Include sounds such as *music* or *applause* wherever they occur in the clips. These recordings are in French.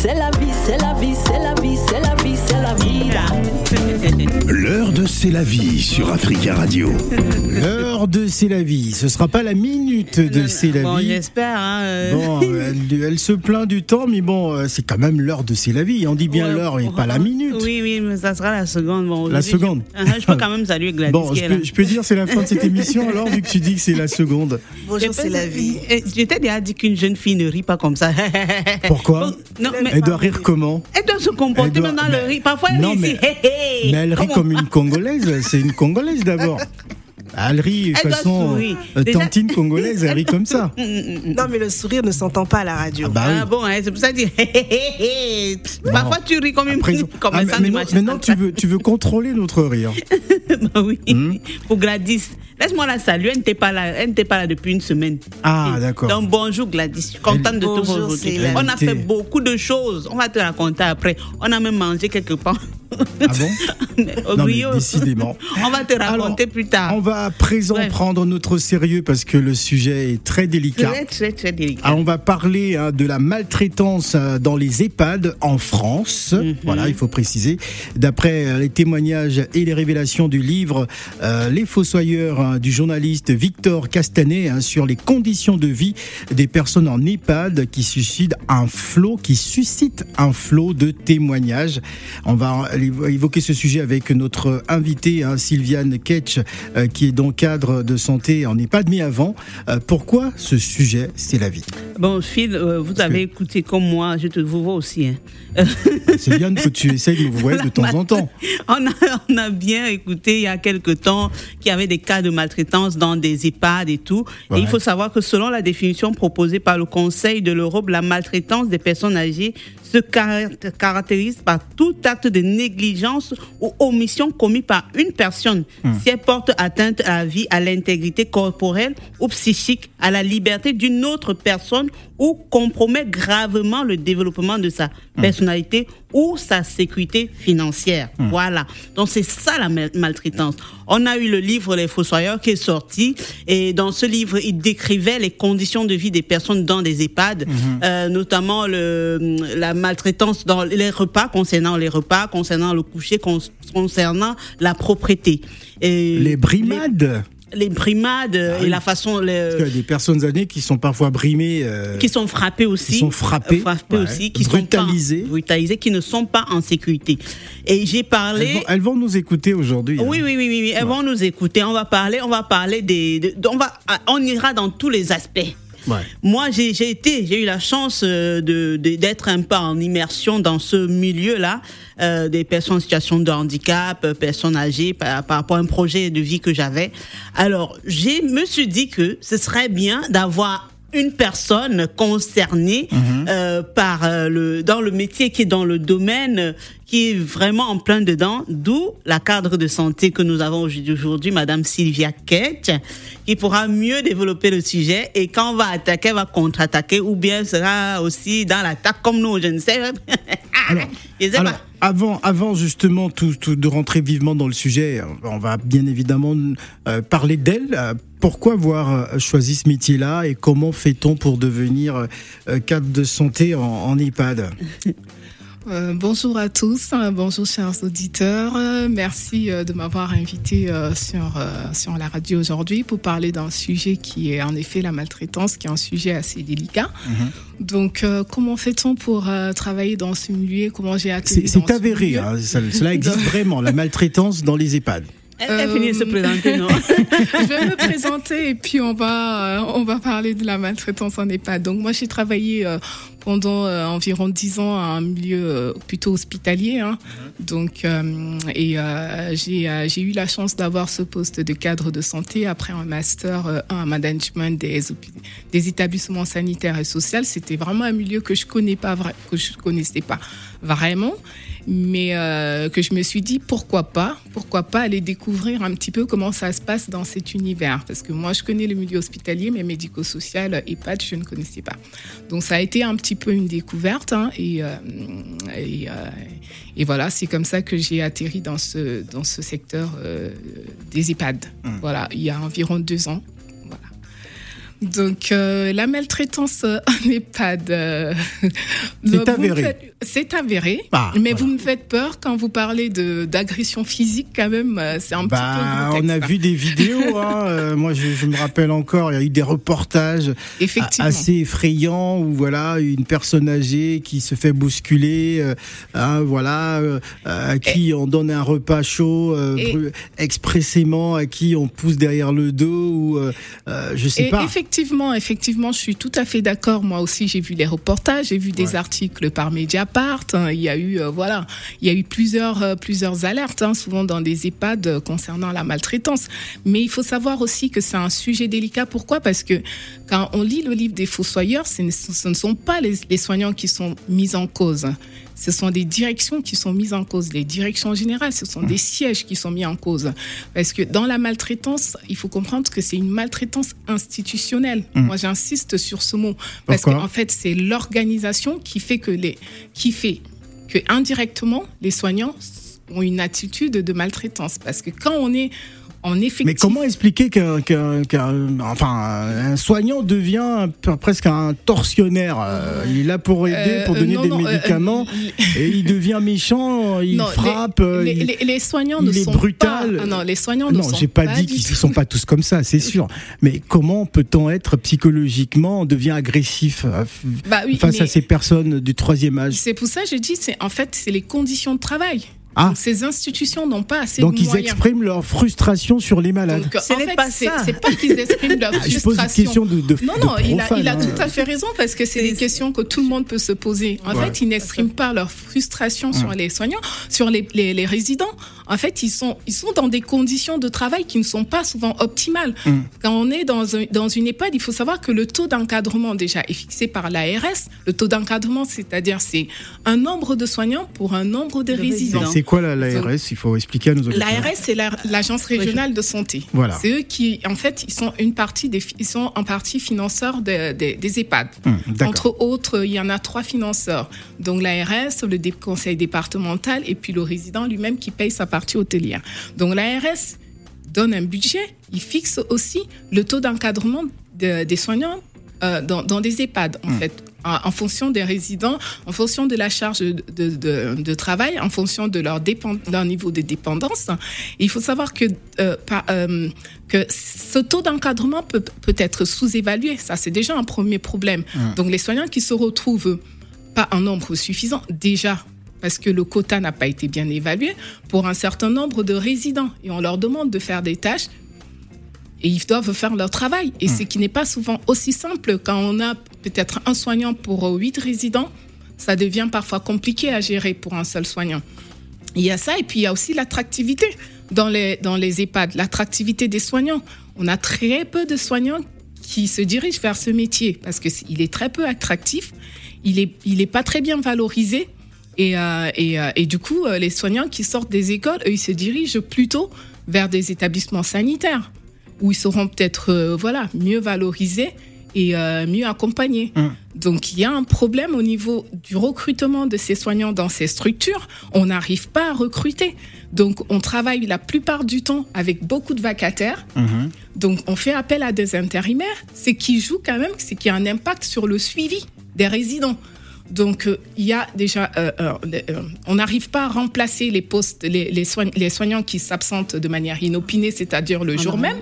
c'est la vie, c'est la vie, c'est la vie, c'est la vie, C'est la vie sur Africa Radio. L'heure de C'est la vie. Ce sera pas la minute de C'est la Bon, vie. j'espère. Hein, euh. Bon, elle, elle se plaint du temps, mais bon, euh, c'est quand même l'heure de C'est la vie. On dit bien Ouais. l'heure et pas la minute. Oui, oui, mais ça sera la seconde. Bon, La seconde. Je, Ah, je peux quand même saluer Gladys Bon, je peux, je peux dire c'est la fin de cette émission alors, vu que tu dis que c'est la seconde. Bonjour, c'est la vie. Je t'ai déjà dit qu'une jeune fille ne rit pas comme ça. *laughs* Pourquoi Bon, Non, mais Elle doit rire comment elle doit se comporter doit- maintenant le mais- rire. Parfois, elle Non, rit mais- ici. Mais elle rit comme une Congolaise. C'est une Congolaise d'abord. *laughs* Elle rit de Elle façon sourire. euh, Déjà- tantine congolaise, elle rit comme ça. *laughs* Non, mais le sourire ne s'entend pas à la radio. Ah bah Ah bon, hein, c'est pour ça que je dis. Parfois, tu ris comme une Après, comme ah, un mais- maintenant, tu veux, tu veux contrôler notre rire. *laughs* Bah oui. Hmm? Pour Gladys. Laisse-moi la saluer. Elle n'était pas là. Elle n'était pas là depuis une semaine. Ah, d'accord. Donc bonjour Gladys. Je suis contente de te Bonjour, voir On a fait beaucoup de choses. On va te raconter après. On a même mangé quelque part. Ah bon *laughs* Non, mais décidément. *laughs* On va te raconter Alors, plus tard. On va à présent prendre notre sérieux parce que le sujet est très délicat. Très, très, très délicat. Ah, on va parler hein, de la maltraitance euh, dans les EHPAD en France. Mhm. Voilà, il faut préciser. D'après euh, les témoignages et les révélations du livre euh, Les Fossoyeurs hein, du journaliste Victor Castanet hein, sur les conditions de vie des personnes en EHPAD qui suscitent un flot, qui suscite un flot de témoignages. On va évoquer ce sujet avec notre invitée hein, Sylviane Ketch, euh, qui est donc cadre de santé en EHPAD. Mais avant, euh, pourquoi ce sujet C'est la vie? Bon, Phil, euh, vous avez écouté comme moi. Je te vous vois aussi. hein. C'est bien que tu essayes de me voir de temps en temps. *laughs* On a, on a bien écouté il y a quelque temps qu'il y avait des cas de maltraitance dans des EHPAD et tout. Ouais. Et il faut savoir que selon la définition proposée par le Conseil de l'Europe, la maltraitance des personnes âgées se caracté- caractérise par tout acte de négligence ou omission commis par une personne. Si elle porte atteinte à la vie, à l'intégrité corporelle ou psychique, à la liberté d'une autre personne ou compromet gravement le développement de sa personnalité ou sa sécurité financière. Voilà. Donc c'est ça la mal- maltraitance. On a eu le livre Les Fossoyeurs qui est sorti et dans ce livre, il décrivait les conditions de vie des personnes dans des EHPAD, euh, notamment le, la maltraitance dans les repas, concernant les repas, concernant le coucher, con- concernant la propreté. Et Les brimades. Les, les brimades Ah et oui. la façon... le- Parce qu'il y a des personnes âgées qui sont parfois brimées. euh, qui sont frappés aussi, Qui sont frappés ouais. aussi, qui Brutalisés. sont pas, brutalisés, qui ne sont pas en sécurité. Et j'ai parlé. elles, vont, elles vont nous écouter aujourd'hui. hein. Oui, oui, oui, oui. Elles vont nous écouter. On va parler, on va parler des, de- on va, on ira dans tous les aspects. Moi, j'ai été, j'ai eu la chance euh, d'être un peu en immersion dans ce milieu-là, euh, des personnes en situation de handicap, euh, personnes âgées, par, par rapport à un projet de vie que j'avais. Alors, je me suis dit que ce serait bien d'avoir une personne concernée euh, par euh, le dans le métier qui est dans le domaine euh, qui est vraiment en plein dedans, d'où la cadre de santé que nous avons aujourd'hui, aujourd'hui, Madame Sylvia Ketch, qui pourra mieux développer le sujet et quand on va attaquer, elle va contre-attaquer ou bien sera aussi dans l'attaque comme nous, je ne sais. *laughs* Alors, Je sais alors, pas. Avant, avant justement tout, de rentrer vivement dans le sujet, on va bien évidemment euh, parler d'elle. Pourquoi avoir euh, choisi ce métier-là et comment fait-on pour devenir euh, cadre de santé en, en EHPAD? Euh, bonjour à tous, bonjour chers auditeurs. Merci euh, de m'avoir invité euh, sur, sur la radio aujourd'hui pour parler d'un sujet qui est en effet la maltraitance, qui est un sujet assez délicat. Donc, euh, comment fait-on pour travailler dans ce milieu? Comment j'ai atterri C'est avéré, hein, ça- cela existe *laughs* vraiment, la maltraitance dans les EHPAD. Elle, finit de se présenter, non? *laughs* Je vais me présenter et puis on va, euh, on va parler de la maltraitance en EHPAD. Donc moi j'ai travaillé euh, pendant euh, environ dix ans à un milieu plutôt hospitalier. Hein. Donc euh, et j'ai eu la chance d'avoir ce poste de cadre de santé après un master euh, en management des des établissements sanitaires et sociaux. C'était vraiment un milieu que je connais pas vra- que je connaissais pas vraiment mais euh, que je me suis dit pourquoi pas, pourquoi pas aller découvrir un petit peu comment ça se passe dans cet univers. Parce que moi, je connais le milieu hospitalier, mais médico-social, EHPAD, je ne connaissais pas. Donc ça a été un petit peu une découverte. hein, et, euh, et, euh, et voilà, c'est comme ça que j'ai atterri dans ce, dans ce secteur des EHPAD. Voilà, il y a environ deux ans. Donc, euh, la maltraitance en EHPAD. euh, *laughs* C'est vous me avéré. C'est avéré. Ah, mais voilà. vous me faites peur quand vous parlez d'agression physique, quand même. euh, C'est un Bah, petit peu on grotesque, a vu des vidéos. *laughs* hein, euh, moi, je, je me rappelle encore, il y a eu des reportages assez effrayants où voilà une personne âgée qui se fait bousculer, hein, voilà, à qui on donne un repas chaud Et- expressément, à qui on pousse derrière le dos ou je sais Et pas. effectivement, effectivement, je suis tout à fait d'accord. Moi aussi, j'ai vu les reportages, j'ai vu des Ouais. articles par Mediapart. hein. Il y a eu, euh, voilà, il y a eu plusieurs, euh, plusieurs alertes, hein, souvent dans des EHPAD euh, concernant la maltraitance. Mais il faut savoir aussi que c'est un sujet délicat. Pourquoi? Parce que quand on lit le livre des fossoyeurs, ce ne, ce ne sont pas les, les soignants qui sont mis en cause. Ce sont des directions qui sont mises en cause, les directions générales, ce sont des sièges qui sont mis en cause. Parce que dans la maltraitance, il faut comprendre que c'est une maltraitance institutionnelle. Moi, j'insiste sur ce mot. Parce qu'en fait, c'est l'organisation qui fait que les, qui fait que indirectement, les soignants ont une attitude de maltraitance. Parce que quand on est en effectif... Mais comment expliquer qu'un, enfin, un soignant devient un peu- presque un tortionnaire euh, Il est là pour aider, Euh, pour donner non, des non, euh, médicaments, et il devient méchant, il Non, frappe. les, les- il- les- les soignants il ne sont brutal. pas. Ah non, les soignants ne Non, sont j'ai pas, dit qu'ils ne sont pas tous comme ça, c'est sûr. Mais comment peut-on être psychologiquement, on devient agressif Bah oui, face à ces personnes du troisième âge? C'est pour ça que je dis, c'est en fait, c'est les conditions de travail. Ah. Donc, ces institutions n'ont pas assez Donc de ils moyens. expriment leur frustration sur les malades. Donc, Ce en fait, pas c'est ça. c'est pas qu'ils expriment *laughs* leur Ah, je pose une frustration. question de, de Non, de non, il a, profane, il a hein. tout à fait raison parce que c'est des questions que tout le monde peut se poser. En Ouais. fait, ils n'expriment pas leur frustration sur les soignants, sur les, les, les résidents. En fait, ils sont, ils sont dans des conditions de travail qui ne sont pas souvent optimales. Mm. Quand on est dans, un, dans une EHPAD, il faut savoir que le taux d'encadrement déjà est fixé par l'ARS. Le taux d'encadrement, c'est-à-dire c'est un nombre de soignants pour un nombre de, De résidents. C'est quoi la, l'ARS Il faut expliquer à nos auditeurs. L'ARS, c'est la- l'agence régionale de santé. Voilà. C'est eux qui, en fait, ils sont une partie des, ils sont en partie financeurs de- de- des EHPAD. Hum, d'accord. Entre autres, il y en a trois financeurs. Donc l'ARS, le conseil départemental et puis le résident lui-même qui paye sa partie hôtelière. Donc l'ARS donne un budget, il fixe aussi le taux d'encadrement de- des soignants euh, dans, dans des EHPAD, en fait, en, en fonction des résidents, en fonction de la charge de, de- de- de travail, en fonction de leur, niveau de dépendance. Et il faut savoir que, euh, par- euh, que ce taux d'encadrement peut, peut être sous-évalué. Ça, c'est déjà un premier problème. Donc, les soignants qui se retrouvent pas en nombre suffisant, déjà parce que le quota n'a pas été bien évalué, pour un certain nombre de résidents. Et on leur demande de faire des tâches et ils doivent faire leur travail. Et ce qui n'est pas souvent aussi simple quand on a peut-être un soignant pour huit résidents, ça devient parfois compliqué à gérer pour un seul soignant. Il y a ça, et puis il y a aussi l'attractivité dans les, dans les EHPAD, l'attractivité des soignants. On a très peu de soignants qui se dirigent vers ce métier parce qu'il est très peu attractif, il n'est il est pas très bien valorisé. Et, euh, et, euh, et du coup, euh, les soignants qui sortent des écoles, eux, ils se dirigent plutôt vers des établissements sanitaires où ils seront peut-être euh, voilà, mieux valorisés et euh, mieux accompagnés. Hum. Donc il y a un problème au niveau du recrutement de ces soignants dans ces structures. On n'arrive pas à recruter. Donc on travaille la plupart du temps avec beaucoup de vacataires. Mhm. Donc on fait appel à des intérimaires, ce qui joue quand même, c'est qu'il y a un impact sur le suivi des résidents. Donc euh, il y a déjà, euh, euh, on n'arrive pas à remplacer les postes, les, les, soign- les soignants qui s'absentent de manière inopinée, c'est-à-dire le jour même.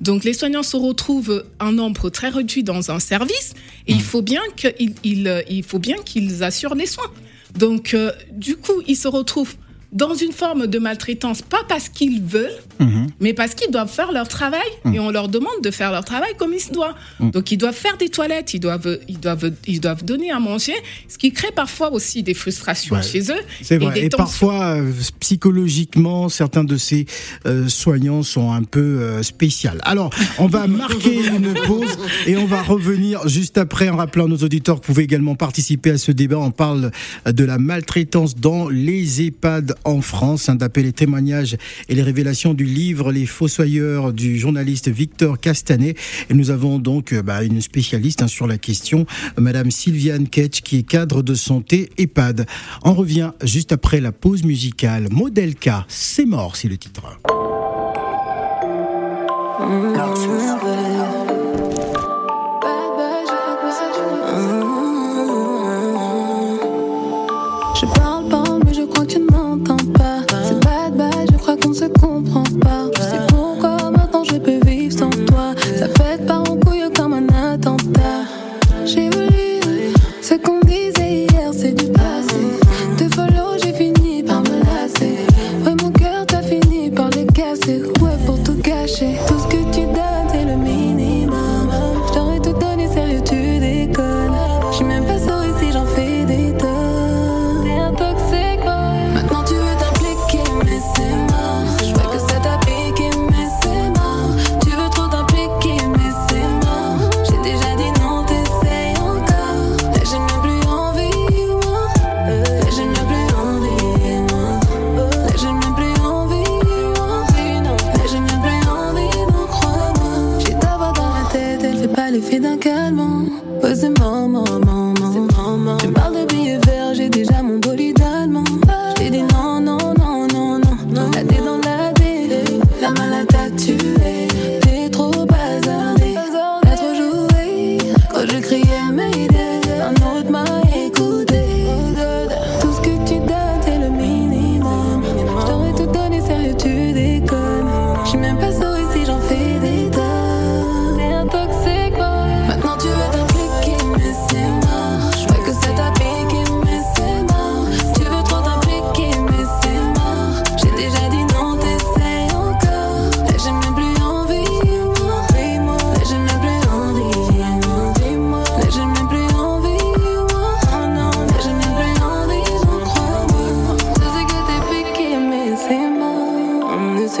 Donc les soignants se retrouvent en nombre très réduit dans un service et il faut bien qu'ils il, il faut bien qu'ils assurent les soins. Donc du coup ils se retrouvent dans une forme de maltraitance, pas parce qu'ils veulent, Mhm. mais parce qu'ils doivent faire leur travail et on leur demande de faire leur travail comme il se doit. Donc ils doivent faire des toilettes, ils doivent, ils doivent, ils doivent donner à manger, ce qui crée parfois aussi des frustrations Ouais. chez eux. C'est vrai. Et, tensions. parfois, euh, psychologiquement, certains de ces euh, soignants sont un peu euh, spéciaux. Alors, on va *laughs* marquer une pause et on va revenir juste après en rappelant nos auditeurs que vous pouvez également participer à ce débat. On parle de la maltraitance dans les EHPAD en France. Un d'appel les témoignages et les révélations du livre Les Fossoyeurs du journaliste Victor Castanet. Et nous avons donc euh, bah, une spécialiste hein, sur la question, Madame Sylviane Ketch, qui est cadre de santé EHPAD. On revient juste après la pause musicale. Model K, c'est mort, c'est le titre. Je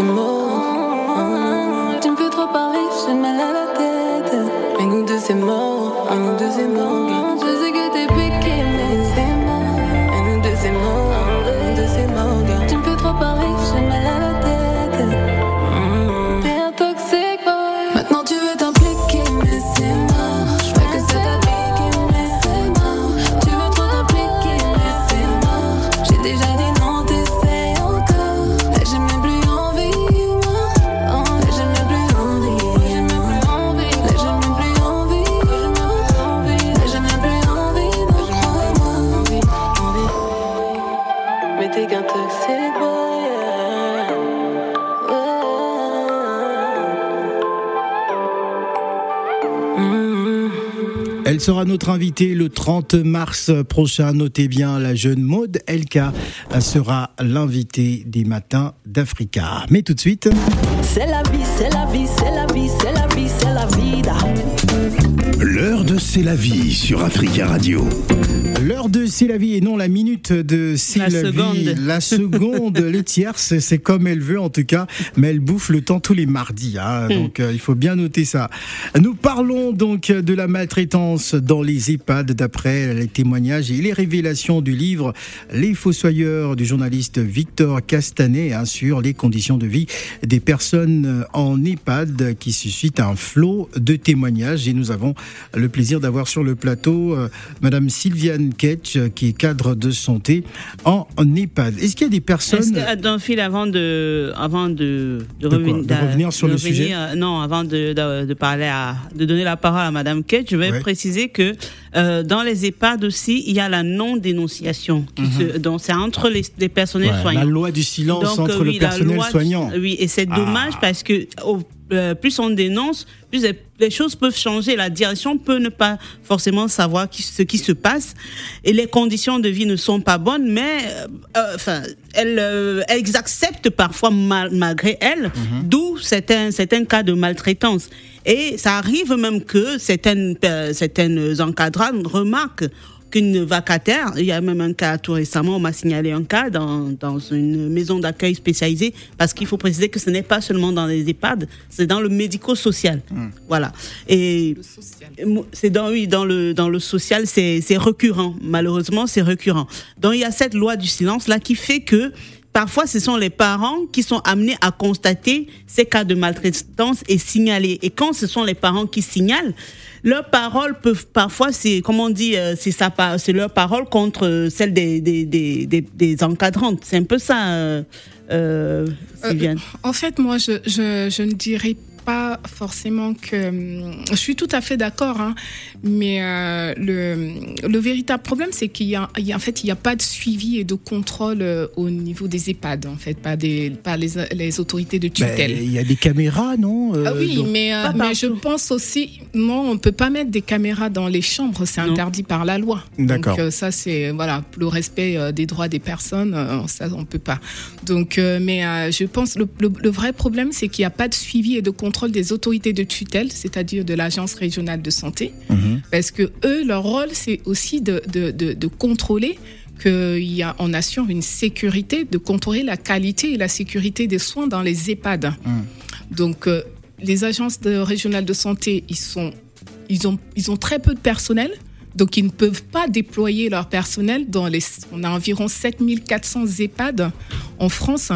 mort. Mais notre invitée le 30 mars prochain. Notez bien, la jeune Maude Elka sera l'invitée des matins d'Africa. Mais tout de suite, C'est la vie, c'est la vie, c'est la vie, c'est la vie, c'est la vida. L'heure de C'est la vie sur Africa Radio. L'heure de C'est la vie et non la minute de C'est La la, vie. seconde. La seconde, *laughs* les tierces, c'est comme elle veut en tout cas, mais elle bouffe le temps tous les mardis. hein. Hmm. donc euh, il faut bien noter ça. Nous parlons donc de la maltraitance dans les EHPAD d'après les témoignages et les révélations du livre Les Fossoyeurs du journaliste Victor Castanet hein, sur les conditions de vie des personnes en EHPAD qui suscite un flot de témoignages et nous avons le plaisir d'avoir sur le plateau euh, Madame Ketch euh, qui est cadre de santé en EHPAD. Est-ce qu'il y a des Est-ce personnes d'un fil avant de, avant de, De De revenir sur le sujet euh, Non, avant de, parler à, de donner la parole à Madame Kate, je vais Ouais. préciser que euh, dans les EHPAD aussi, il y a la non-dénonciation. qui se- Donc c'est entre les, les personnels. Ouais, soignants. la loi du silence Donc, entre oui, le personnel soignant Oui, et c'est Ah. dommage parce que au- euh, plus on dénonce, plus les- les choses peuvent changer. La direction peut ne pas forcément savoir qui- ce qui se passe et les conditions de vie ne sont pas bonnes, mais euh, euh, enfin, elles, euh, elles acceptent parfois mal- malgré elles, Mhm. d'où certains, certains cas de maltraitance. Et ça arrive même que certaines, certaines encadrantes remarquent qu'une vacataire, il y a même un cas tout récemment, on m'a signalé un cas dans, dans une maison d'accueil spécialisée, parce qu'il faut préciser que ce n'est pas seulement dans les EHPAD, c'est dans le médico-social. Voilà. Et c'est dans, oui, dans le, dans le social, c'est c'est récurrent. Malheureusement, c'est récurrent. Donc, il y a cette loi du silence là qui fait que Parfois, ce sont les parents qui sont amenés à constater ces cas de maltraitance et signaler. Et quand ce sont les parents qui signalent, leurs paroles peuvent parfois, c'est comme on dit, euh, c'est leur parole contre euh, celle des des, des, des, des encadrantes. C'est un peu ça, euh, euh, Sylviane. En fait, moi, je, je, je ne dirais pas forcément que. hum, Je suis tout à fait d'accord, hein, mais euh, le, le véritable problème, c'est qu'il y a, il y a- en fait, il n'y a pas de suivi et de contrôle euh, au niveau des EHPAD, en fait, pas des, pas les, les autorités de Ben, tutelle. Il y a des caméras, non euh, Ah oui, donc- mais, euh, Pas mais je pense aussi, non, on peut pas mettre des caméras dans les chambres, c'est interdit par la loi. D'accord. Donc euh, ça, c'est voilà, le respect euh, des droits des personnes, euh, ça on peut pas. Donc, euh, mais euh, je pense le, le, le vrai problème, c'est qu'il n'y a pas de suivi et de contrôle des autorités de tutelle, c'est-à-dire de l'agence régionale de santé, Mhm. parce que eux, leur rôle, c'est aussi de, de, de, de contrôler qu'on assure une sécurité, de contrôler la qualité et la sécurité des soins dans les EHPAD. Donc, euh, les agences de, régionales de santé, ils, sont, ils, ont, ils ont très peu de personnel. Donc, ils ne peuvent pas déployer leur personnel dans les. On a environ 7400 EHPAD en France.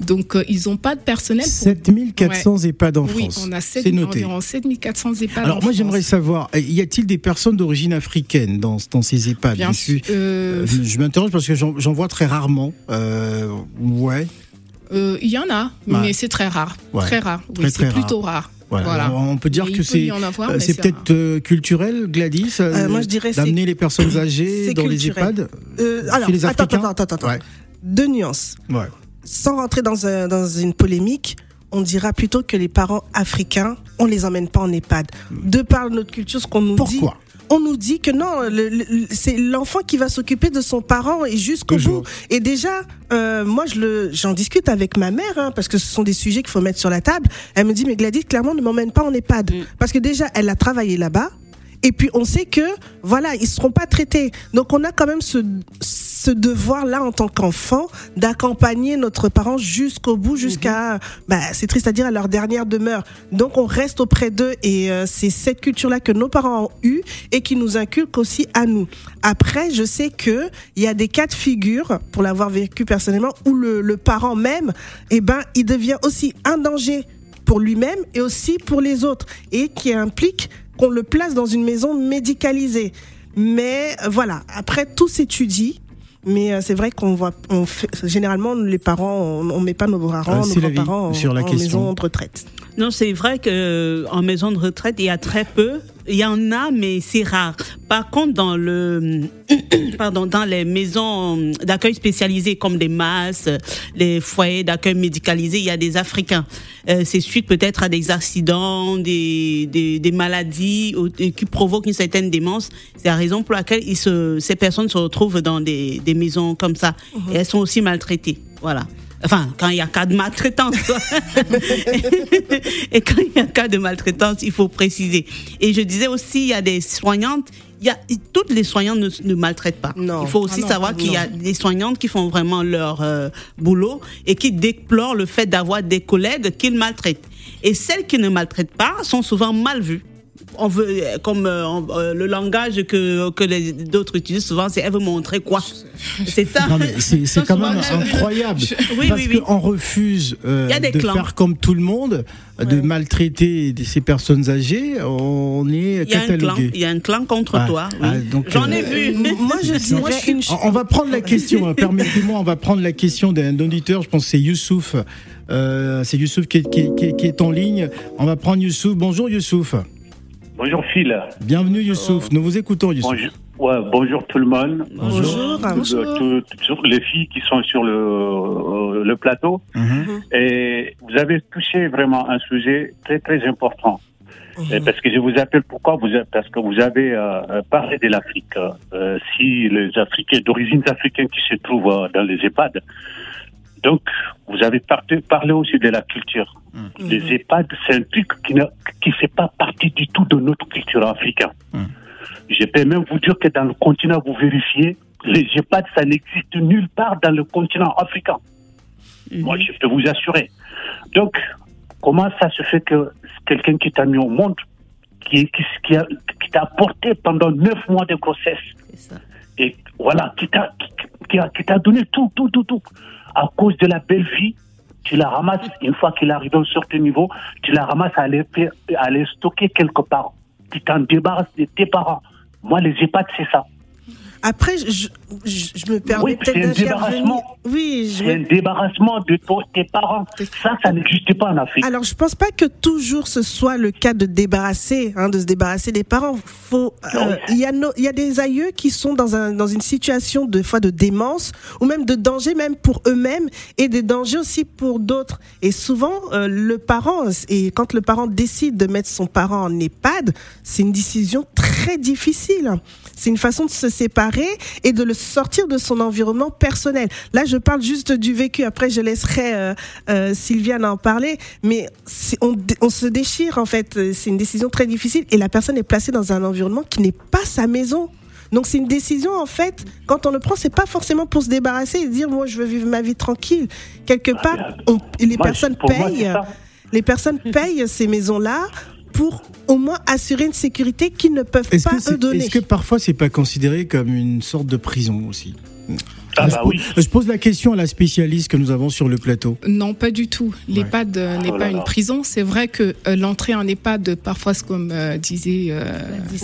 Donc, euh, ils n'ont pas de personnel. pour- 7400 EHPAD en oui, France. on a C'est 7, noté. environ 7400 EHPAD. Alors en moi j'aimerais savoir, euh, y a-t-il des personnes d'origine africaine dans, dans ces EHPAD? Bien sûr. euh, euh, je m'interroge parce que j'en vois très rarement. Euh, ouais, euh, Il y en a, Ouais. mais c'est très rare. Ouais. Très rare. Oui, Très, c'est plutôt rare. voilà. On peut dire que il peut c'est y en avoir, mais c'est c'est peut-être euh, culturel, Gladys, euh, moi, je dirais c'est- d'amener les personnes *coughs* âgées dans les culturel. EHPAD? Euh, alors, Chez les attends, Africains? attends, attends, attends. Ouais. Deux nuances. Ouais. Sans rentrer dans, un- dans une polémique, on dira plutôt que les parents africains, on les emmène pas en EHPAD. De par notre culture, ce qu'on nous dit. Pourquoi? On nous dit que non, le- le- c'est l'enfant qui va s'occuper de son parent et jusqu'au bout. Et déjà, euh, moi, je le, j'en discute avec ma mère, hein, parce que ce sont des sujets qu'il faut mettre sur la table. Elle me dit, mais Gladys, clairement, ne m'emmène pas en EHPAD. Parce que déjà, elle a travaillé là-bas. Et puis, on sait que, voilà, ils seront pas traités. Donc, on a quand même ce, ce devoir-là, en tant qu'enfant, d'accompagner notre parent jusqu'au bout, jusqu'à, bah, c'est triste à dire, à leur dernière demeure. Donc, on reste auprès d'eux et euh, c'est cette culture-là que nos parents ont eue et qui nous inculque aussi à nous. Après, je sais que il y a des cas de figure, pour l'avoir vécu personnellement, où le, le parent même, eh ben, il devient aussi un danger pour lui-même et aussi pour les autres et qui implique qu'on le place dans une maison médicalisée. Mais voilà, après tout s'étudie. Mais euh, c'est vrai qu'on voit, on fait, généralement les parents, on, on met pas nos parents, c'est nos grands-parents en, sur la en question. maison de retraite. Non, c'est vrai que euh, en maison de retraite, il y a très peu. Il y en a, mais c'est rare. Par contre, dans le, *clears throat* pardon, dans les maisons d'accueil spécialisées comme des masses, les foyers d'accueil médicalisés, il y a des Africains. Euh, c'est suite peut-être à des accidents, des, des, des maladies ou- et qui provoquent une certaine démence. C'est la raison pour laquelle ils se, ces personnes se retrouvent dans des, des maisons comme ça. Et elles sont aussi maltraitées. Voilà. Enfin, quand il y a cas de maltraitance. *laughs* et quand il y a cas de maltraitance, il faut préciser. Et je disais aussi, il y a des soignantes. Il y a, toutes les soignantes ne, ne maltraitent pas. Non. Il faut aussi Ah non, savoir qu'il y a des soignantes qui font vraiment leur euh, boulot et qui déplorent le fait d'avoir des collègues qu'ils maltraitent. Et celles qui ne maltraitent pas sont souvent mal vues. On veut, comme euh, on- euh, le langage que, que les d'autres utilisent souvent, c'est elle veut montrer quoi? C'est ça? C'est quand même incroyable. Oui, parce oui, oui. qu'on refuse euh, Il y a des de clans. faire comme tout le monde, de maltraiter ces personnes âgées. On est Il y a un clan, catalogué. il y a un clan contre Ah, toi. ah, J'en euh, ai vu. *laughs* Moi, je dirais une ch- On va prendre la question, hein, *laughs* permettez-moi, on va prendre la question d'un auditeur, je pense que c'est Youssouf. Euh, c'est Youssouf qui est, qui, est, qui est- qui est en ligne. On va prendre Youssouf. Bonjour Youssouf. Bonjour Phil. Bienvenue Youssouf. Nous vous écoutons Youssouf. Bonjour, ouais, bonjour tout le monde. Bonjour. Bonjour. Tout- les filles qui sont sur le, euh, le plateau. Mhm. Et vous avez touché vraiment un sujet très très important. Et parce que je vous appelle pourquoi vous Parce que vous avez euh, parlé de l'Afrique. Euh, si les Africains d'origine africaine qui se trouvent euh, dans les EHPAD. Donc, vous avez parlé, parlé aussi de la culture. Les EHPAD, c'est un truc qui ne qui fait pas partie du tout de notre culture africaine. Je peux même vous dire que dans le continent, vous vérifiez, les EHPAD, ça n'existe nulle part dans le continent africain. Moi, je peux vous assurer. Donc, comment ça se fait que quelqu'un qui t'a mis au monde, qui, qui, qui, a- qui t'a porté pendant neuf mois de grossesse, et voilà, qui t'a qui, qui a- qui t'a donné tout, tout, tout, tout, à cause de la belle vie, tu la ramasses, une fois qu'il arrive à un certain niveau, tu la ramasses à faire- à aller stocker quelque part. Tu t'en débarrasses de tes parents. Moi, les EHPAD, c'est ça. Après, je, je, je me permets Oui, peut-être d'intervenir. débarrassement. Oui, je un débarrassement de tes parents. Ça, ça n'existe pas en Afrique. Alors, je pense pas que toujours ce soit le cas de débarrasser, hein, de se débarrasser des parents. Faut, euh, il y a no- il y a des aïeux qui sont dans un dans une situation de fois de démence ou même de danger même pour eux-mêmes et des dangers aussi pour d'autres. Et souvent, euh, le parent et quand le parent décide de mettre son parent en EHPAD, c'est une décision très difficile. C'est une façon de se séparer et de le sortir de son environnement personnel. Là, je parle juste du vécu. Après, je laisserai euh, euh, Sylviane en parler. Mais on, se déchire, en fait. C'est une décision très difficile et la personne est placée dans un environnement qui n'est pas sa maison. Donc c'est une décision en fait. Quand on le prend, c'est pas forcément pour se débarrasser et dire moi je veux vivre ma vie tranquille. Quelque part, on- les Moi, personnes moi, payent. Les personnes *laughs* payent ces maisons-là pour au moins assurer une sécurité qu'ils ne peuvent pas eux donner. est-ce que parfois c'est pas considéré comme une sorte de prison aussi? Ah je, bah pose- je pose la question à la spécialiste que nous avons sur le plateau. Non, pas du tout. L'EHPAD euh, n'est Oh pas là. une prison. C'est vrai que euh, l'entrée en EHPAD, parfois, comme euh, disait euh,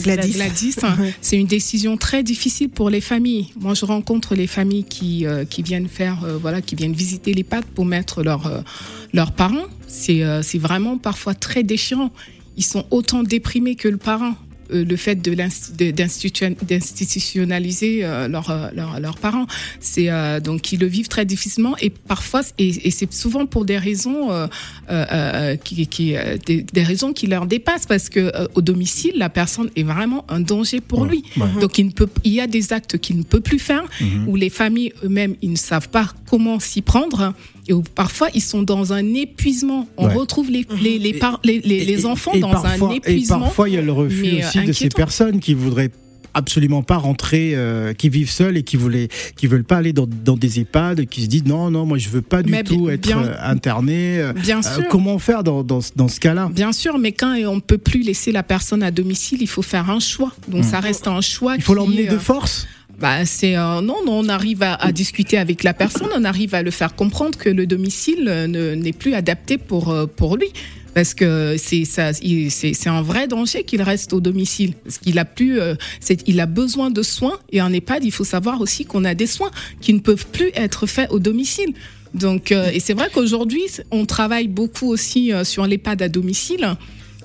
Gladys. Gladys, *laughs* hein, c'est une décision très difficile pour les familles. Moi, je rencontre les familles qui, euh, qui viennent faire, euh, voilà, qui viennent visiter l'EHPAD pour mettre leurs euh, leurs parents. C'est euh, c'est vraiment parfois très déchirant. Ils sont autant déprimés que le parent. Euh, le fait de d'institutionnaliser euh, leurs euh, parents, c'est euh, donc ils le vivent très difficilement et parfois et, et c'est souvent pour des raisons euh, euh, euh, qui, qui des, des raisons qui leur dépassent parce que au domicile la personne est vraiment un danger pour lui. Donc il ne peut il y a des actes qu'il ne peut plus faire où les familles eux-mêmes ils ne savent pas comment s'y prendre et où parfois ils sont dans un épuisement. On Ouais. retrouve les les les, par- les, les- les Et- enfants et dans parfois- un Et épuisement. parfois, il y a le refus euh, aussi de ces personnes qui voudraient absolument pas rentrer, euh, qui vivent seuls et qui voulaient, qui veulent pas aller dans, dans des EHPAD, qui se disent non, non, moi je veux pas du Mais tout bien- être bien- euh, interné. euh, Bien euh, sûr. comment faire dans, dans, dans ce cas-là? Bien sûr, mais quand on ne peut plus laisser la personne à domicile, il faut faire un choix. Donc ça reste un choix. Hmm. Il faut l'emmener de force? Bah, c'est euh, non, non, on arrive à, à discuter avec la personne, on arrive à le faire comprendre que le domicile euh, ne- n'est plus adapté pour euh, pour lui. Parce que c'est c'est c'est un vrai danger qu'il reste au domicile. Parce qu'il a plus, euh, c'est- il a besoin de soins et en EHPAD, il faut savoir aussi qu'on a des soins qui ne peuvent plus être faits au domicile. Donc, euh, et c'est vrai qu'aujourd'hui, on travaille beaucoup aussi sur l'EHPAD à domicile.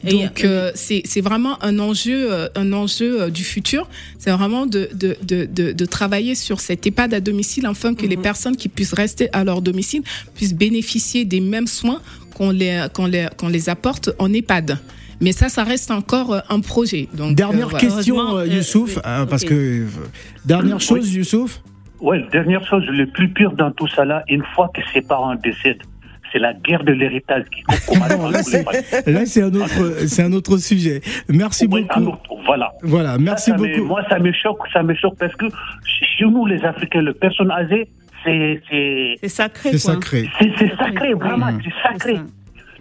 Donc euh, c'est c'est vraiment un enjeu, euh, un enjeu euh, du futur. C'est vraiment de, de, de, de, de travailler sur cette EHPAD à domicile afin que les personnes qui puissent rester à leur domicile puissent bénéficier des mêmes soins qu'on les, qu'on les, qu'on les apporte en EHPAD. Mais ça, ça reste encore euh, un projet. Donc, Dernière euh, question, euh, euh, Youssouf, oui, hein, parce que euh, dernière chose, Youssouf? Ouais, dernière chose, le plus pire dans tout ça là, une fois que ses parents décèdent, c'est la guerre de l'héritage qui commence *laughs* là, c'est un autre, c'est un autre sujet. Merci beaucoup. autre, voilà. Voilà, merci Ça, ça me- beaucoup. moi, ça me choque, ça me choque parce que chez nous, les Africains, les personnes âgées, c'est c'est C'est sacré, C'est sacré. c'est sacré, vraiment, Mm. c'est sacré.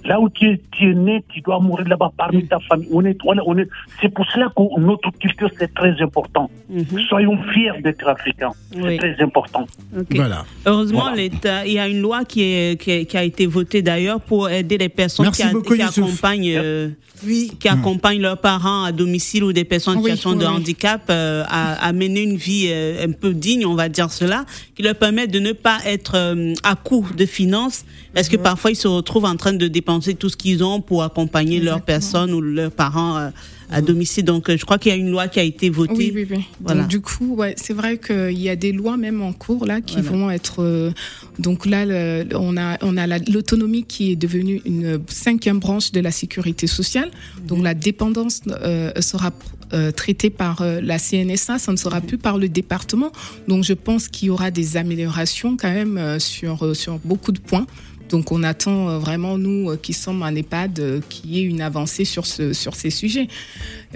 Là où tu es, tu es né, tu dois mourir là-bas parmi ta famille. On est, on est. C'est pour cela que notre culture c'est très important. Mhm. Soyons fiers d'être africains. C'est très important. Voilà. Heureusement, Voilà. l'État, il y a une loi qui, est, qui, est- qui a été votée d'ailleurs pour aider les personnes Merci qui, a- beaucoup, qui Youssouf. accompagnent, euh, Oui. qui accompagnent leurs parents à domicile ou des personnes en Oui, situation de handicap euh, à, à mener une vie euh, un peu digne, on va dire cela, qui leur permet de ne pas être euh, à court de finances, parce que parfois ils se retrouvent en train de dépenser tout ce qu'ils ont pour accompagner leurs personnes ou leurs parents euh, à domicile. Donc, euh, je crois qu'il y a une loi qui a été votée. Oui, oui, oui. Voilà. Donc, du coup, ouais, c'est vrai qu'il y a des lois même en cours là qui Voilà. vont être. euh, donc là, le- on a, on a la- l'autonomie qui est devenue une cinquième branche de la sécurité sociale. Donc la dépendance euh, sera euh, traitée par la CNSA, ça ne sera plus par le département. Donc je pense qu'il y aura des améliorations quand même sur, sur beaucoup de points. Donc on attend euh, vraiment, nous euh, qui sommes en EHPAD, euh, qu'il y ait une avancée sur, ce, sur ces sujets.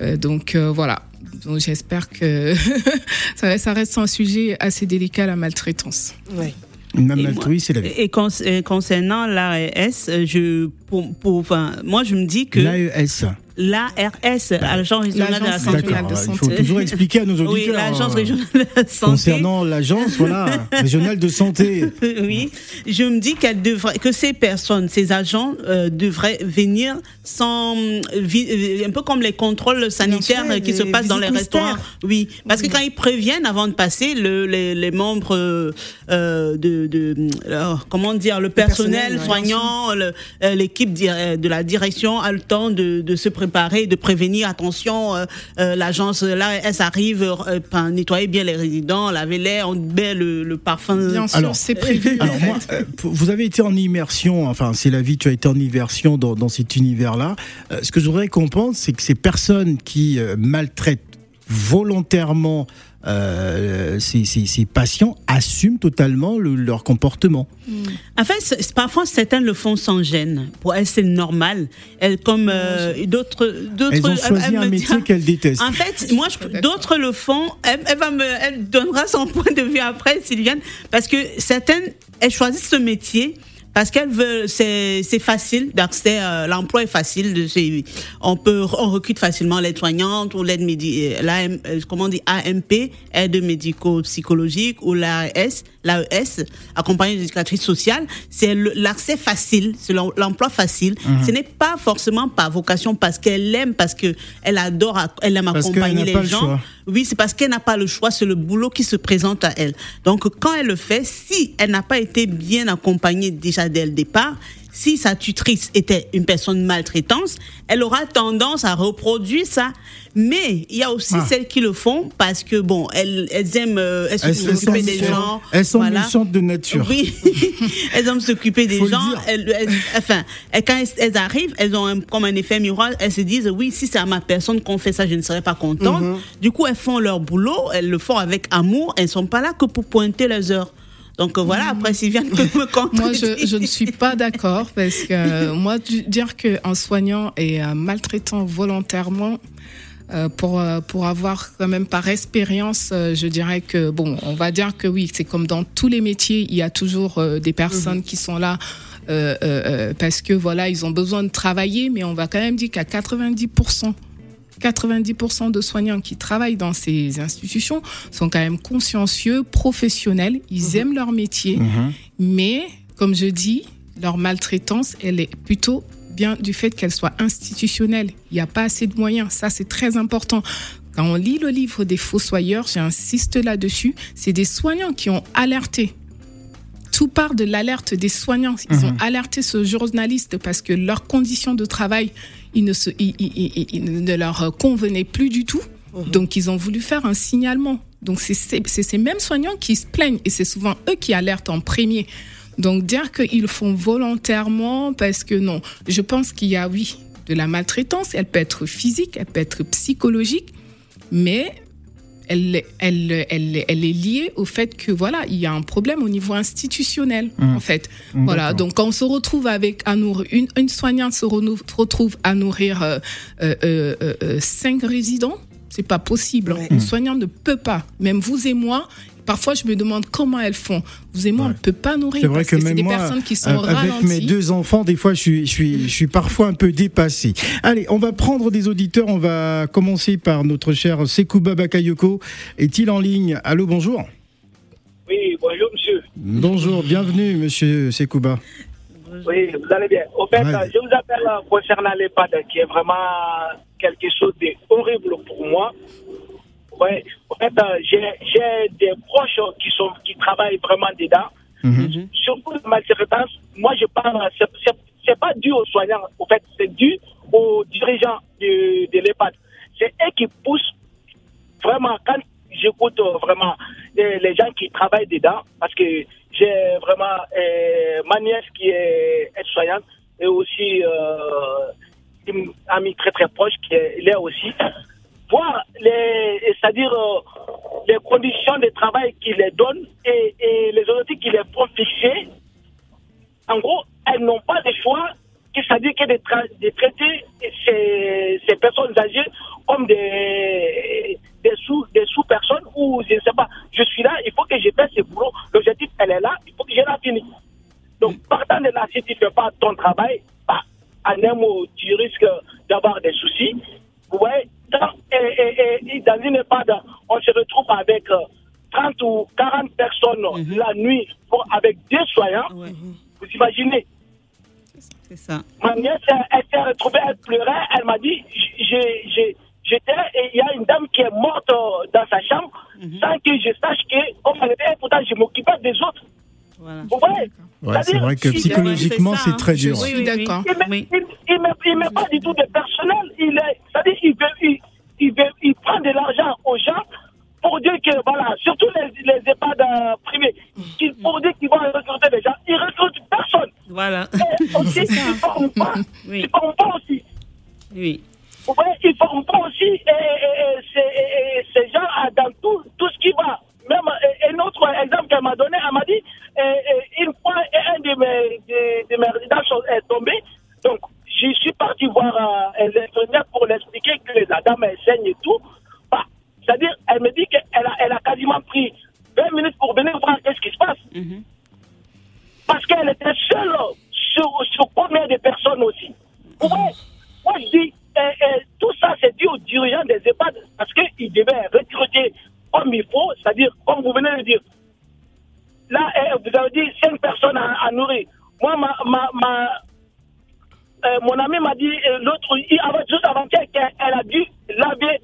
Euh, donc euh, voilà. Donc j'espère que *laughs* ça, ça reste un sujet assez délicat, la maltraitance. Madame Et Maltouis, c'est la vie. Et con- et concernant l'AES, je, pour, pour, enfin, moi je me dis que L'AES. l'ARS, l'Agence régionale de la santé. de il faut toujours expliquer à nos auditeurs. Oui, l'Agence euh, régionale de la santé. Concernant l'agence, voilà, *laughs* régionale de santé. oui, je me dis qu'elle devrait, que ces personnes, ces agents euh, devraient venir sans, vi- un peu comme les contrôles sanitaires sûr, euh, qui se passent dans les restaurants. Oui, parce que quand ils préviennent avant de passer, le, les, les membres euh, euh, de, de euh, comment dire, le personnel, soignant, euh, l'équipe euh, de la direction a le temps de, de se préparer, de prévenir. Attention, euh, euh, l'agence l'ARS arrive, euh, nettoyer bien les résidents, laver l'air, on met le, le parfum. Bien sûr, Alors- c'est prévu. Alors moi, euh, vous avez été en immersion, enfin c'est la vie, tu as été en immersion dans, dans cet univers-là. Euh, ce que je voudrais comprendre, c'est que ces personnes qui euh, maltraitent volontairement euh, ces, ces- ces patients assument totalement le- leur comportement. En fait, parfois certaines le font sans gêne. Pour elles, c'est normal. Elles, comme euh, d'autres, d'autres. Elles ont choisi un métier qu'elles détestent. En fait, moi, je- d'autres le font. Elle, elle va me, elle donnera son *laughs* point de vue après, Sylviane, parce que certaines, elles choisissent ce métier. Parce qu'elles veulent, c'est facile d'accès, euh, l'emploi est facile. On peut, on recrute facilement l'aide soignante ou l'aide médi, euh, euh, comment on dit, AMP, aide médico-psychologique ou l'AES, l'AES, accompagnée d'éducatrice sociale. C'est le- l'accès facile, c'est l'em- l'emploi facile. Mhm. Ce n'est pas forcément par vocation, parce qu'elle aime, parce que elle adore, elle aime Parce qu'elle accompagner les pas le gens. choix. Oui, c'est parce qu'elle n'a pas le choix, c'est le boulot qui se présente à elle. Donc, quand elle le fait, si elle n'a pas été bien accompagnée déjà dès le départ, si sa tutrice était une personne maltraitante, elle aura tendance à reproduire ça. Mais il y a aussi Ah. celles qui le font parce que, bon, elles, elles aiment euh, elles Elles, s'occuper des gens. elles sont voilà. méchantes de nature. Oui, *laughs* elles aiment s'occuper des Faut gens. Elles, elles- enfin, quand elles, arrivent, elles ont un- comme un effet miroir. Elles se disent, oui, si c'est à ma personne qu'on fait ça, je ne serais pas contente. Mhm. Du coup, elles font leur boulot, elles le font avec amour. Elles sont pas là que pour pointer les heures. Donc euh, voilà, après Sylviane peut me contredire. Moi, je, je ne suis pas d'accord parce que euh, moi, dire qu'un soignant est euh, maltraitant volontairement, euh, pour, pour avoir quand même par expérience, euh, je dirais que, bon, on va dire que oui, c'est comme dans tous les métiers, il y a toujours euh, des personnes qui sont là euh, euh, euh, parce que voilà, ils ont besoin de travailler, mais on va quand même dire qu'à 90%, 90% de soignants qui travaillent dans ces institutions sont quand même consciencieux, professionnels, ils aiment leur métier, Mhm. mais comme je dis, leur maltraitance, elle est plutôt bien du fait qu'elle soit institutionnelle. Il n'y a pas assez de moyens, ça c'est très important. Quand on lit le livre des fossoyeurs, j'insiste là-dessus, c'est des soignants qui ont alerté tout part de l'alerte des soignants. Ils ont alerté ce journaliste parce que leurs conditions de travail, ils ne, se, ils- ils- ils- ils ne leur convenaient plus du tout. Donc, ils ont voulu faire un signalement. Donc, c'est ces mêmes soignants qui se plaignent et c'est souvent eux qui alertent en premier. Donc, dire qu'ils font volontairement, parce que non, je pense qu'il y a, oui, de la maltraitance. Elle peut être physique, elle peut être psychologique, mais elle, elle, elle, elle est liée au fait que voilà, il y a un problème au niveau institutionnel, en fait. Voilà, donc quand on se retrouve avec à nourrir, une, une soignante se retrouve à nourrir euh, euh, euh, euh, euh, cinq résidents, c'est pas possible. Ouais. Une soignante ne peut pas. Même vous et moi, parfois je me demande comment elles font. Vous et moi, on ne peut pas nourrir C'est vrai parce que que, même des moi, personnes qui sont euh, avec ralenties. mes deux enfants, des fois, je suis, je suis, je suis parfois un peu dépassé. Allez, on va prendre des auditeurs. On va commencer par notre cher Sekouba Bakayoko. Est-il en ligne? Allô, bonjour. Oui, bonjour monsieur. Bonjour, bienvenue, monsieur Sekouba. Oui, vous allez bien. Au fait, Ouais. je vous appelle concernant l'EHPAD, qui est vraiment quelque chose d'horrible pour moi. Ouais, en fait, j'ai des proches qui, sont, qui travaillent vraiment dedans. Mhm. Surtout la maltraitance, moi je parle, c'est- pas dû aux soignants, en fait, c'est dû aux dirigeants de, de l'EHPAD. C'est eux qui poussent vraiment, quand j'écoute euh, vraiment les, les gens qui travaillent dedans, parce que j'ai vraiment euh, ma nièce qui est aide-soignante et aussi euh, une amie très très proche qui est là aussi. Voir les, c'est-à-dire euh, les conditions de travail qu'ils les donnent et, les objectifs qu'ils les font fixer, en gros, elles n'ont pas de choix, c'est-à-dire que de, tra- de traiter ces, ces personnes âgées comme des, des sous des sous-personnes ou je ne sais pas. Je suis là, il faut que je fasse ce boulot. L'objectif, elle est là, il faut que je la finisse. Donc, partant de là, si tu ne fais pas ton travail, bah, en un mot, tu risques d'avoir des soucis ouais, quand, et, et, dans une EHPAD, on se retrouve avec euh, 30 ou 40 personnes mhm. la nuit pour, avec deux soignants. Mhm. Vous imaginez? C'est ça. Ma nièce, elle, s'est retrouvée, elle pleurait, elle m'a dit J'étais, et il y a une dame qui est morte euh, dans sa chambre mhm. sans que je sache qu'on oh, m'enlevait, pourtant je m'occupais des autres. Voilà. Vous voyez Ouais, c'est vrai que psychologiquement, c'est hein. très Je dur. oui, oui. Il ne met, pas du tout de personnel. Il est, c'est-à-dire, il, veut, il, il, veut, il prend de l'argent aux gens pour dire que, voilà, surtout les, les EHPAD euh, privés, pour dire qu'ils vont recruter des gens. Il recrute personne. Voilà. Et aussi, ils ne forment pas. *laughs* Ils ne forment pas aussi. Oui. Vous voyez, ils ne forment pas aussi. Et, et- et ces- et- et ces gens, ah, dans tout, tout ce qui va. Même et- un autre exemple qu'elle m'a donné, elle m'a dit, et- et une fois, un de mes, de, de mes résidents est tombé. Donc, je suis parti voir euh, l'infirmière pour l'expliquer que la dame, elle saigne et tout. Bah, C'est-à-dire, elle me dit qu'elle a, elle a quasiment pris 20 minutes pour venir voir qu'est-ce qui se passe. Mhm. Parce qu'elle était seule sur, sur combien de personnes aussi. Voyez, moi je dis, eh, eh, tout ça c'est dû aux dirigeants des EHPAD parce qu'ils devaient recruter comme il faut, c'est-à-dire, comme vous venez de dire, là, eh, vous avez dit 5 personnes à, à nourrir. Moi, ma, ma, ma- euh, mon ami m'a dit euh, l'autre, juste avant-hier, qu'elle elle a dû laver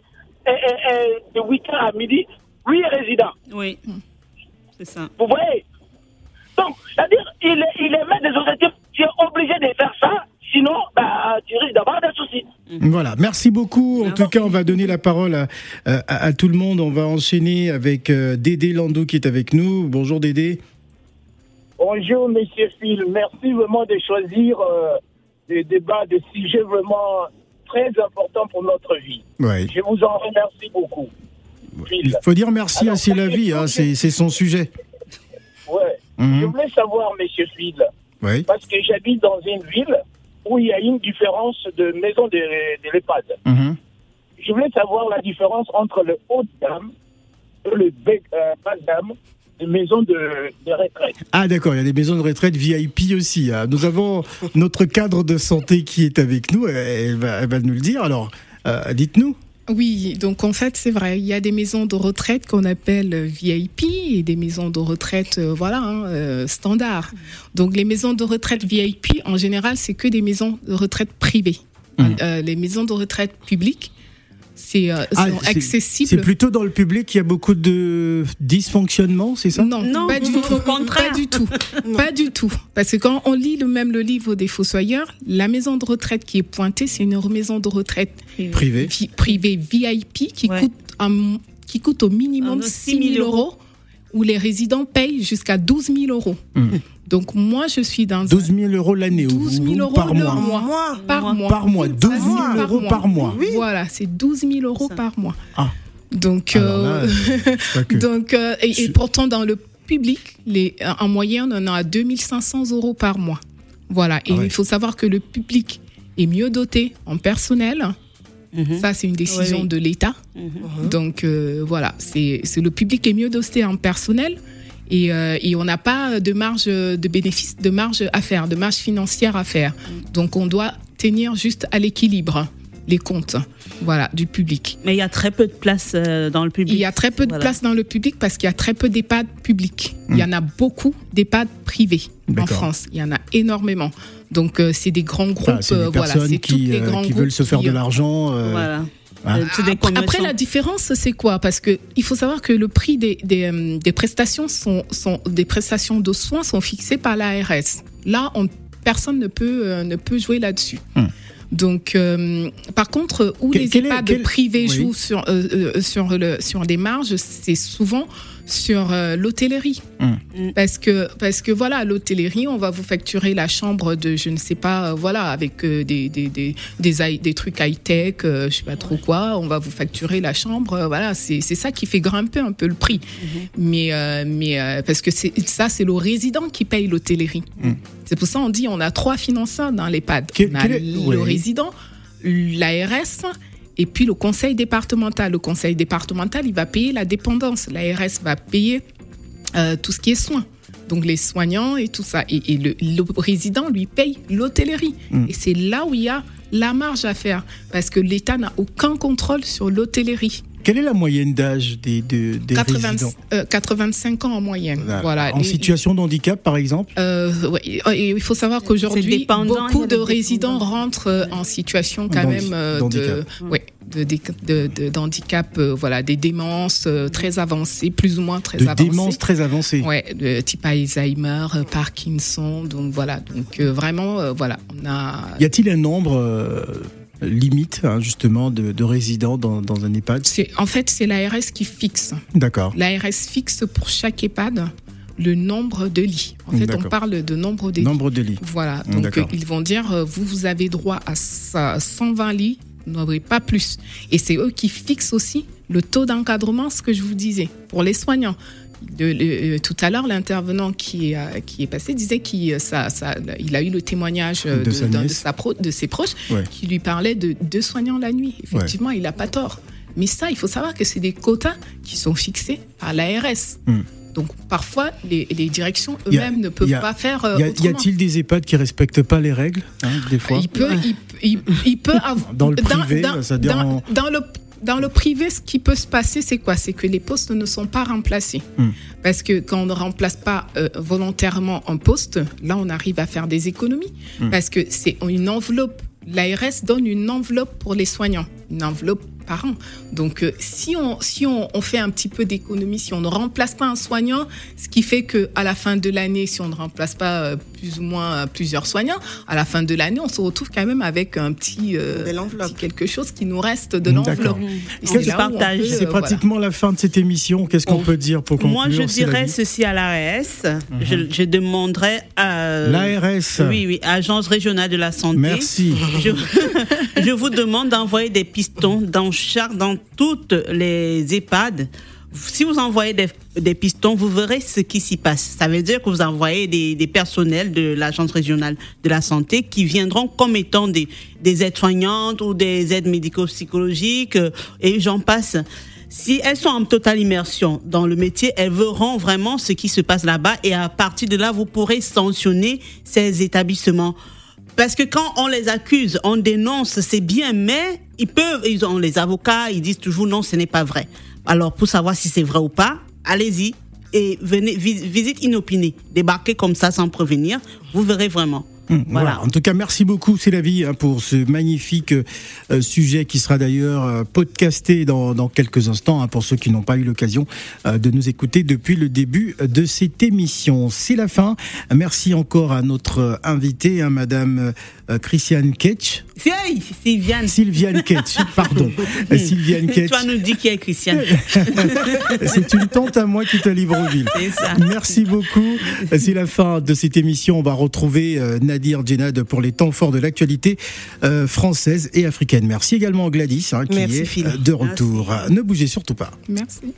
eh, eh, eh, de 8h à midi 8 résidents. Oui. C'est ça. Vous voyez? Donc, c'est-à-dire, il, est- il émet des objectifs. Tu es obligé de faire ça, sinon, bah, tu risques d'avoir des soucis. Voilà, merci beaucoup. En tout cas, on va donner la parole à, à- à tout le monde. On va enchaîner avec euh, Dédé Landau qui est avec nous. Bonjour Dédé. Bonjour, Monsieur Phil. Merci vraiment de choisir euh, des débats, des sujets vraiment très importants pour notre vie. Ouais. Je vous en remercie beaucoup. Phil. Il faut dire merci Alors, à C'est la vie, hein, c'est c'est son sujet. Ouais. Mhm. Je voulais savoir, Monsieur Phil, parce que j'habite dans une ville où il y a une différence de maison de, de l'EHPAD. Mhm. Je voulais savoir la différence entre le haut de gamme et le bec- euh, bas de gamme des maisons de, de retraite. Ah d'accord, il y a des maisons de retraite VIP aussi. hein. Nous avons notre cadre de santé qui est avec nous. Elle va, elle va nous le dire. Alors, euh, dites-nous. Oui, donc en fait, c'est vrai, il y a des maisons de retraite qu'on appelle euh, VIP et des maisons de retraite, euh, voilà, hein, euh, standard. Donc les maisons de retraite VIP, en général, c'est que des maisons de retraite privées. Euh, les maisons de retraite publiques, c'est euh, Ah, c'est- accessibles. C'est plutôt dans le public qu'il y a beaucoup de dysfonctionnement, c'est ça? Non, Non, pas du au tout. contraire. Pas du tout. *laughs* Pas du tout. Parce que quand on lit le même le livre des Fossoyeurs, la maison de retraite qui est pointée, c'est une maison de retraite Privé. vi- privée VIP qui Ouais. coûte un- qui coûte au minimum Ah, 6 000 euros, où les résidents payent jusqu'à 12 000 euros. Donc moi, je suis dans 12 000 euros l'année ou 12 000 ou euros par mois. mois. Moi, Par mois. Par mois, 12 000 Par euros mois. par mois. Voilà, c'est 12 000 euros Ça. par mois. Ah. Donc, là, euh, *laughs* donc euh, et, pourtant dans le public, les, en moyenne, on en a 2500 euros par mois. Voilà. Et Ah ouais. il faut savoir que le public est mieux doté en personnel. Mhm. Ça, c'est une décision Oui, oui. de l'État. Mhm. Donc euh, voilà, c'est c'est le public est mieux doté en personnel et, euh, et on n'a pas de marge de bénéfice, de marge à faire, de marge financière à faire. Donc on doit tenir juste à l'équilibre les comptes, voilà, du public. Mais il y a très peu de place euh, dans le public. Il y a très peu de Voilà. place dans le public parce qu'il y a très peu d'EHPAD publics. Il y en a beaucoup d'EHPAD privés en Hmm. France. Il y en a énormément. Donc euh, c'est des grands groupes. Enfin, c'est des euh, voilà, c'est qui, les euh, grands qui groupes veulent se faire qui, de l'argent. euh, Voilà. Ah. Euh, après, la différence, c'est quoi? Parce que il faut savoir que le prix des, des, euh, des prestations sont, sont des prestations de soins sont fixées par l'ARS. Là, on, personne ne peut euh, ne peut jouer là-dessus. Hmm. Donc, euh, par contre, où les est- EHPAD quel- privés oui. jouent sur euh, euh, sur le sur des marges, c'est souvent sur euh, l'hôtellerie. Hmm. Mm. Parce que parce que voilà, à l'hôtellerie, on va vous facturer la chambre de je ne sais pas, euh, voilà, avec euh, des des des des, trucs high tech, je sais pas trop quoi. On va vous facturer la chambre, euh, voilà. C'est c'est ça qui fait grimper un peu le prix. Mais euh, mais euh, parce que c'est ça, c'est le résident qui paye l'hôtellerie. C'est pour ça on dit on a trois financeurs dans l'EHPAD. On a quel est- le oui. résident, l'ARS et puis le conseil départemental. Le conseil départemental, il va payer la dépendance. L'ARS va payer euh, tout ce qui est soins. Donc les soignants et tout ça. Et, et le, le résident, lui, paye l'hôtellerie. Mm. Et c'est là où il y a la marge à faire. Parce que l'État n'a aucun contrôle sur l'hôtellerie. Quelle est la moyenne d'âge des, de- des 80 résidents euh, 85 ans en moyenne. Voilà. En Et- situation de handicap, par exemple? Euh, ouais, et il faut savoir qu'aujourd'hui, beaucoup a de des résidents rentrent euh, en situation quand même euh, de, de, de, de- de- d'handicap, euh, voilà, des démences euh, très avancées, plus ou moins très De avancées. démence très avancée. Ouais, de type Alzheimer, euh, Parkinson, donc voilà, donc euh, vraiment, euh, voilà, on a. Y a-t-il un nombre euh, limite, hein, justement, de, de résidents dans, dans un EHPAD en fait c'est l'ARS qui fixe. D'accord. L'ARS fixe pour chaque EHPAD le nombre de lits. En fait, on parle de nombre de lits. Nombre de lits. Voilà, Mm, donc ils vont dire, euh, vous, vous avez droit à ça- 120 lits, vous n'aurez pas plus. Et c'est eux qui fixent aussi le taux d'encadrement, ce que je vous disais, pour les soignants. De- le- euh, tout à l'heure, l'intervenant qui, est, euh, qui est passé disait qu'il ça, ça, il a eu le témoignage euh, De de, sa pro- de ses proches Ouais. qui lui parlait de deux soignants la nuit. Effectivement, il n'a pas tort. Mais ça, il faut savoir que c'est des quotas qui sont fixés par l'ARS. Hmm. Donc parfois, les, les directions eux-mêmes ne peuvent a- pas faire euh, Y a- y autrement. a-t-il des EHPAD qui respectent pas les règles, hein, des fois Il peut, il, il- il peut *laughs* avoir. Dans le privé, c'est-à-dire dans, en- dans le, dans le privé, ce qui peut se passer, c'est quoi? C'est que les postes ne sont pas remplacés. Hmm. Parce que quand on ne remplace pas euh, volontairement un poste, là, on arrive à faire des économies. Hmm. Parce que c'est une enveloppe. L'ARS donne une enveloppe pour les soignants, une enveloppe par an. Donc, euh, si on si on, on fait un petit peu d'économie, si on ne remplace pas un soignant, ce qui fait que à la fin de l'année, si on ne remplace pas euh, plus ou moins euh, plusieurs soignants, à la fin de l'année, on se retrouve quand même avec un petit, euh, quelque chose qui nous reste de l'enveloppe. C'est partage. C'est voilà. pratiquement la fin de cette émission. Qu'est-ce qu'on peut dire pour conclure? Moi, je dirais ceci à l'ARS. je, je demanderais à. L'ARS. Oui, oui, Agence régionale de la santé. Merci. Je, *laughs* je vous demande d'envoyer des pistons dans dans toutes les EHPAD. Si vous envoyez des, pistons, vous verrez ce qui s'y passe. Ça veut dire que vous envoyez des, personnels de l'agence régionale de la santé qui viendront comme étant des, des aides-soignantes ou des aides médico-psychologiques euh, et j'en passe. Si elles sont en totale immersion dans le métier, elles verront vraiment ce qui se passe là-bas et à partir de là, vous pourrez sanctionner ces établissements. Parce que quand on les accuse, on dénonce, c'est bien, mais ils peuvent, ils ont les avocats, ils disent toujours non, ce n'est pas vrai. Alors pour savoir si c'est vrai ou pas, allez-y et venez vis- visite inopinée, débarquez comme ça sans prévenir, vous verrez vraiment. Hum, Voilà. En tout cas, merci beaucoup, c'est la vie, hein, pour ce magnifique euh, sujet qui sera d'ailleurs euh, podcasté dans, dans quelques instants hein, pour ceux qui n'ont pas eu l'occasion euh, de nous écouter depuis le début de cette émission. C'est la fin. Merci encore à notre euh, invitée, hein, Madame euh, Christiane Ketch. Hey, Sylviane. Sylviane Ketch, pardon. *laughs* Euh, Sylviane Ketch. Toi nous dis qui est Christiane. *laughs* C'est une tante à moi qui est à Libreville. C'est ça. Merci beaucoup. C'est la fin de cette émission. On va retrouver euh, Nadir Djenad pour les temps forts de l'actualité euh, française et africaine. Merci également à Gladys hein, qui Merci, est de retour. Ne bougez surtout pas. Merci.